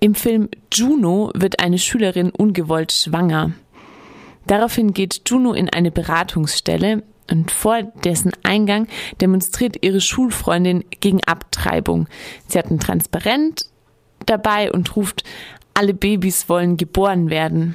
Im Film Juno wird eine Schülerin ungewollt schwanger. Daraufhin geht Juno in eine Beratungsstelle und vor dessen Eingang demonstriert ihre Schulfreundin gegen Abtreibung. Sie hat ein Transparent dabei und ruft, alle Babys wollen geboren werden.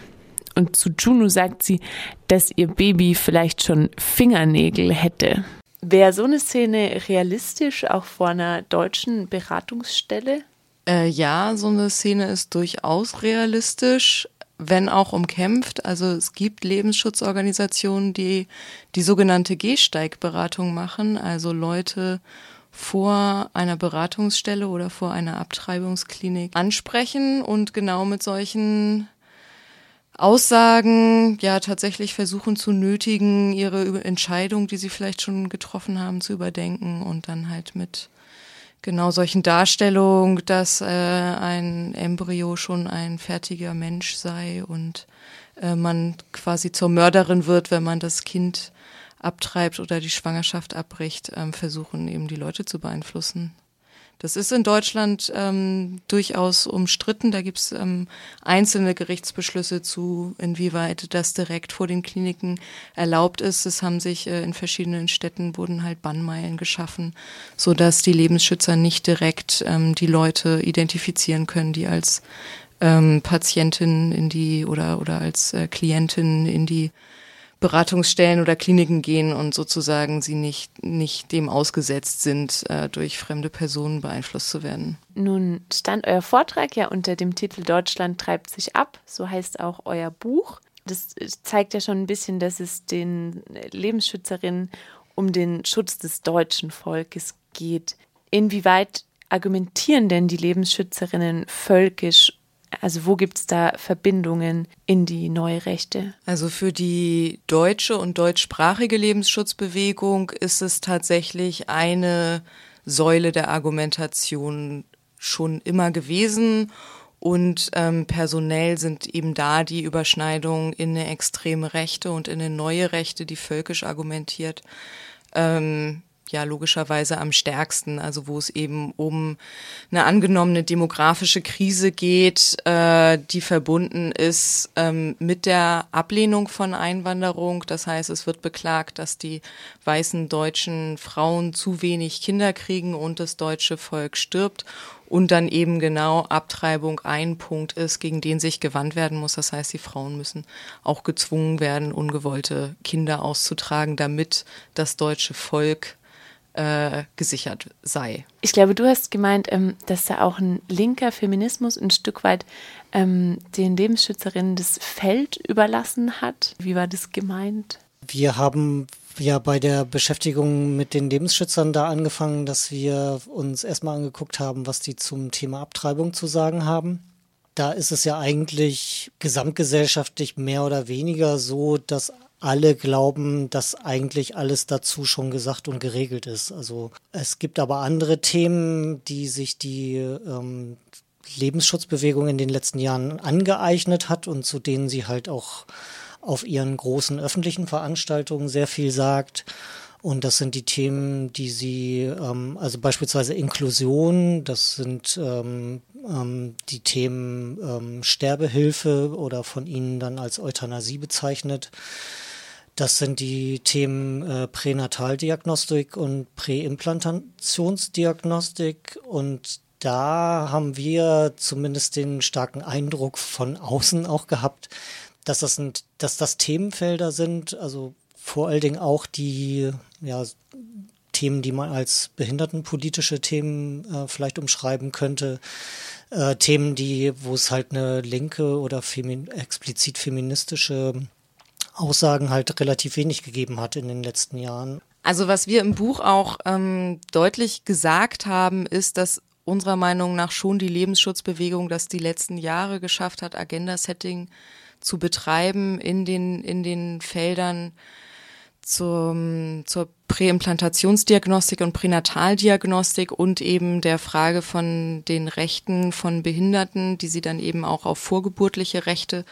Und zu Juno sagt sie, dass ihr Baby vielleicht schon Fingernägel hätte. Wäre so eine Szene realistisch auch vor einer deutschen Beratungsstelle? Äh, ja, so eine Szene ist durchaus realistisch, wenn auch umkämpft. Also es gibt Lebensschutzorganisationen, die die sogenannte Gehsteigberatung machen, also Leute vor einer Beratungsstelle oder vor einer Abtreibungsklinik ansprechen und genau mit solchen Aussagen ja tatsächlich versuchen zu nötigen, ihre Entscheidung, die sie vielleicht schon getroffen haben, zu überdenken und dann halt mit genau solchen Darstellungen, dass äh, ein Embryo schon ein fertiger Mensch sei und äh, man quasi zur Mörderin wird, wenn man das Kind abtreibt oder die Schwangerschaft abbricht, ähm, versuchen eben die Leute zu beeinflussen. Das ist in Deutschland ähm, durchaus umstritten. Da gibt es ähm, einzelne Gerichtsbeschlüsse zu, inwieweit das direkt vor den Kliniken erlaubt ist. Es haben sich äh, in verschiedenen Städten wurden halt Bannmeilen geschaffen, so dass die Lebensschützer nicht direkt ähm, die Leute identifizieren können, die als ähm, Patientin in die oder oder als äh, Klientin in die Beratungsstellen oder Kliniken gehen und sozusagen sie nicht, nicht dem ausgesetzt sind, äh, durch fremde Personen beeinflusst zu werden. Nun stand euer Vortrag ja unter dem Titel Deutschland treibt sich ab, so heißt auch euer Buch. Das zeigt ja schon ein bisschen, dass es den Lebensschützerinnen um den Schutz des deutschen Volkes geht. Inwieweit argumentieren denn die Lebensschützerinnen völkisch also wo gibt es da Verbindungen in die neue Rechte? Also für die deutsche und deutschsprachige Lebensschutzbewegung ist es tatsächlich eine Säule der Argumentation schon immer gewesen. Und ähm, personell sind eben da die Überschneidungen in eine extreme Rechte und in eine neue Rechte, die völkisch argumentiert, ähm, ja logischerweise am stärksten, also wo es eben um eine angenommene demografische Krise geht, äh, die verbunden ist ähm, mit der Ablehnung von Einwanderung. Das heißt, es wird beklagt, dass die weißen deutschen Frauen zu wenig Kinder kriegen und das deutsche Volk stirbt und dann eben genau Abtreibung ein Punkt ist, gegen den sich gewandt werden muss. Das heißt, die Frauen müssen auch gezwungen werden, ungewollte Kinder auszutragen, damit das deutsche Volk äh, gesichert sei. Ich glaube, du hast gemeint, ähm, dass da auch ein linker Feminismus ein Stück weit ähm, den Lebensschützerinnen das Feld überlassen hat. Wie war das gemeint? Wir haben ja bei der Beschäftigung mit den Lebensschützern da angefangen, dass wir uns erstmal angeguckt haben, was die zum Thema Abtreibung zu sagen haben. Da ist es ja eigentlich gesamtgesellschaftlich mehr oder weniger so, dass alle glauben, dass eigentlich alles dazu schon gesagt und geregelt ist. Also es gibt aber andere Themen, die sich die ähm, Lebensschutzbewegung in den letzten Jahren angeeignet hat und zu denen sie halt auch auf ihren großen öffentlichen Veranstaltungen sehr viel sagt. Und das sind die Themen, die sie, ähm, also beispielsweise Inklusion, das sind ähm, ähm, die Themen ähm, Sterbehilfe oder von ihnen dann als Euthanasie bezeichnet. Das sind die Themen äh, Pränataldiagnostik und Präimplantationsdiagnostik und da haben wir zumindest den starken Eindruck von außen auch gehabt, dass das, sind, dass das Themenfelder sind, also vor allen Dingen auch die ja, Themen, die man als behindertenpolitische Themen äh, vielleicht umschreiben könnte. Äh, Themen, die, wo es halt eine linke oder femin explizit feministische Aussagen halt relativ wenig gegeben hat in den letzten Jahren. Also was wir im Buch auch ähm, deutlich gesagt haben, ist, dass unserer Meinung nach schon die Lebensschutzbewegung das die letzten Jahre geschafft hat, Agenda-Setting zu betreiben in den, in den Feldern zum, zur Präimplantationsdiagnostik und Pränataldiagnostik und eben der Frage von den Rechten von Behinderten, die sie dann eben auch auf vorgeburtliche Rechte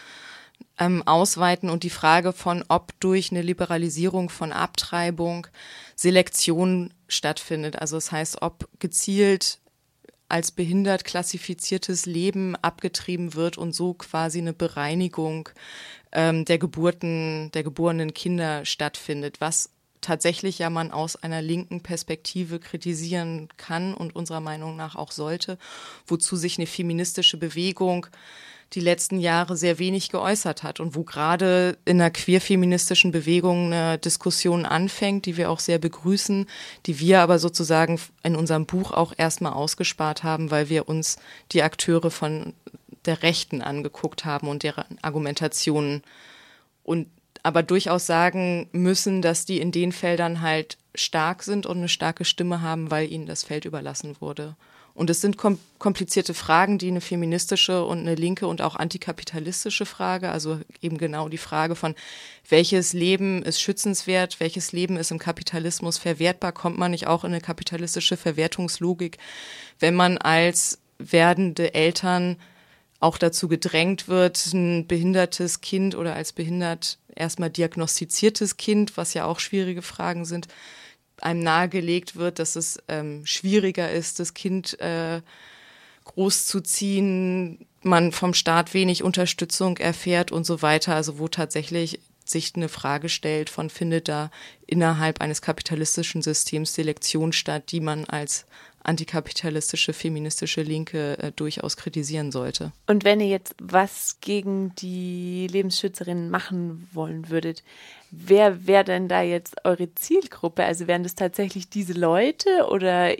ähm, ausweiten und die Frage von, ob durch eine Liberalisierung von Abtreibung Selektion stattfindet. Also das heißt, ob gezielt als behindert klassifiziertes Leben abgetrieben wird und so quasi eine Bereinigung ähm, der Geburten, der geborenen Kinder stattfindet, was tatsächlich ja man aus einer linken Perspektive kritisieren kann und unserer Meinung nach auch sollte, wozu sich eine feministische Bewegung die letzten Jahre sehr wenig geäußert hat und wo gerade in der queerfeministischen Bewegung eine Diskussion anfängt, die wir auch sehr begrüßen, die wir aber sozusagen in unserem Buch auch erstmal ausgespart haben, weil wir uns die Akteure von der Rechten angeguckt haben und deren Argumentationen und aber durchaus sagen müssen, dass die in den Feldern halt stark sind und eine starke Stimme haben, weil ihnen das Feld überlassen wurde. Und es sind kom komplizierte Fragen, die eine feministische und eine linke und auch antikapitalistische Frage, also eben genau die Frage von, welches Leben ist schützenswert, welches Leben ist im Kapitalismus verwertbar, kommt man nicht auch in eine kapitalistische Verwertungslogik, wenn man als werdende Eltern auch dazu gedrängt wird, ein behindertes Kind oder als behindert erstmal diagnostiziertes Kind, was ja auch schwierige Fragen sind, einem nahegelegt wird, dass es ähm, schwieriger ist, das Kind äh, großzuziehen, man vom Staat wenig Unterstützung erfährt und so weiter. Also wo tatsächlich sich eine Frage stellt von, findet da innerhalb eines kapitalistischen Systems Selektion statt, die man als antikapitalistische, feministische Linke äh, durchaus kritisieren sollte. Und wenn ihr jetzt was gegen die Lebensschützerinnen machen wollen würdet, wer wäre denn da jetzt eure Zielgruppe? Also wären das tatsächlich diese Leute oder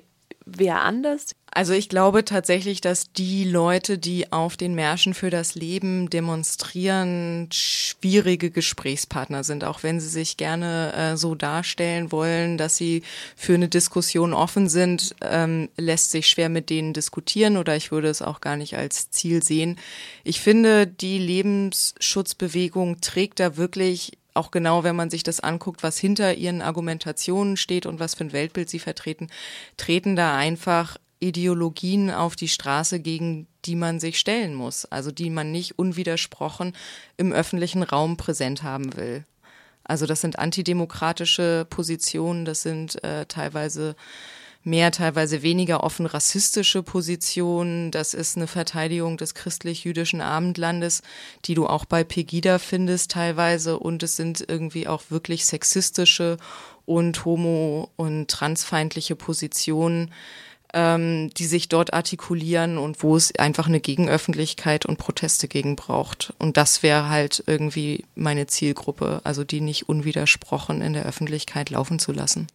wer anders? Also ich glaube tatsächlich, dass die Leute, die auf den Märschen für das Leben demonstrieren, schwierige Gesprächspartner sind, auch wenn sie sich gerne äh, so darstellen wollen, dass sie für eine Diskussion offen sind, ähm, lässt sich schwer mit denen diskutieren oder ich würde es auch gar nicht als Ziel sehen. Ich finde, die Lebensschutzbewegung trägt da wirklich auch genau, wenn man sich das anguckt, was hinter ihren Argumentationen steht und was für ein Weltbild sie vertreten, treten da einfach Ideologien auf die Straße, gegen die man sich stellen muss, also die man nicht unwidersprochen im öffentlichen Raum präsent haben will. Also das sind antidemokratische Positionen, das sind äh, teilweise mehr, teilweise weniger offen rassistische Positionen. Das ist eine Verteidigung des christlich-jüdischen Abendlandes, die du auch bei Pegida findest teilweise. Und es sind irgendwie auch wirklich sexistische und homo- und transfeindliche Positionen, ähm, die sich dort artikulieren und wo es einfach eine Gegenöffentlichkeit und Proteste gegen braucht. Und das wäre halt irgendwie meine Zielgruppe, also die nicht unwidersprochen in der Öffentlichkeit laufen zu lassen.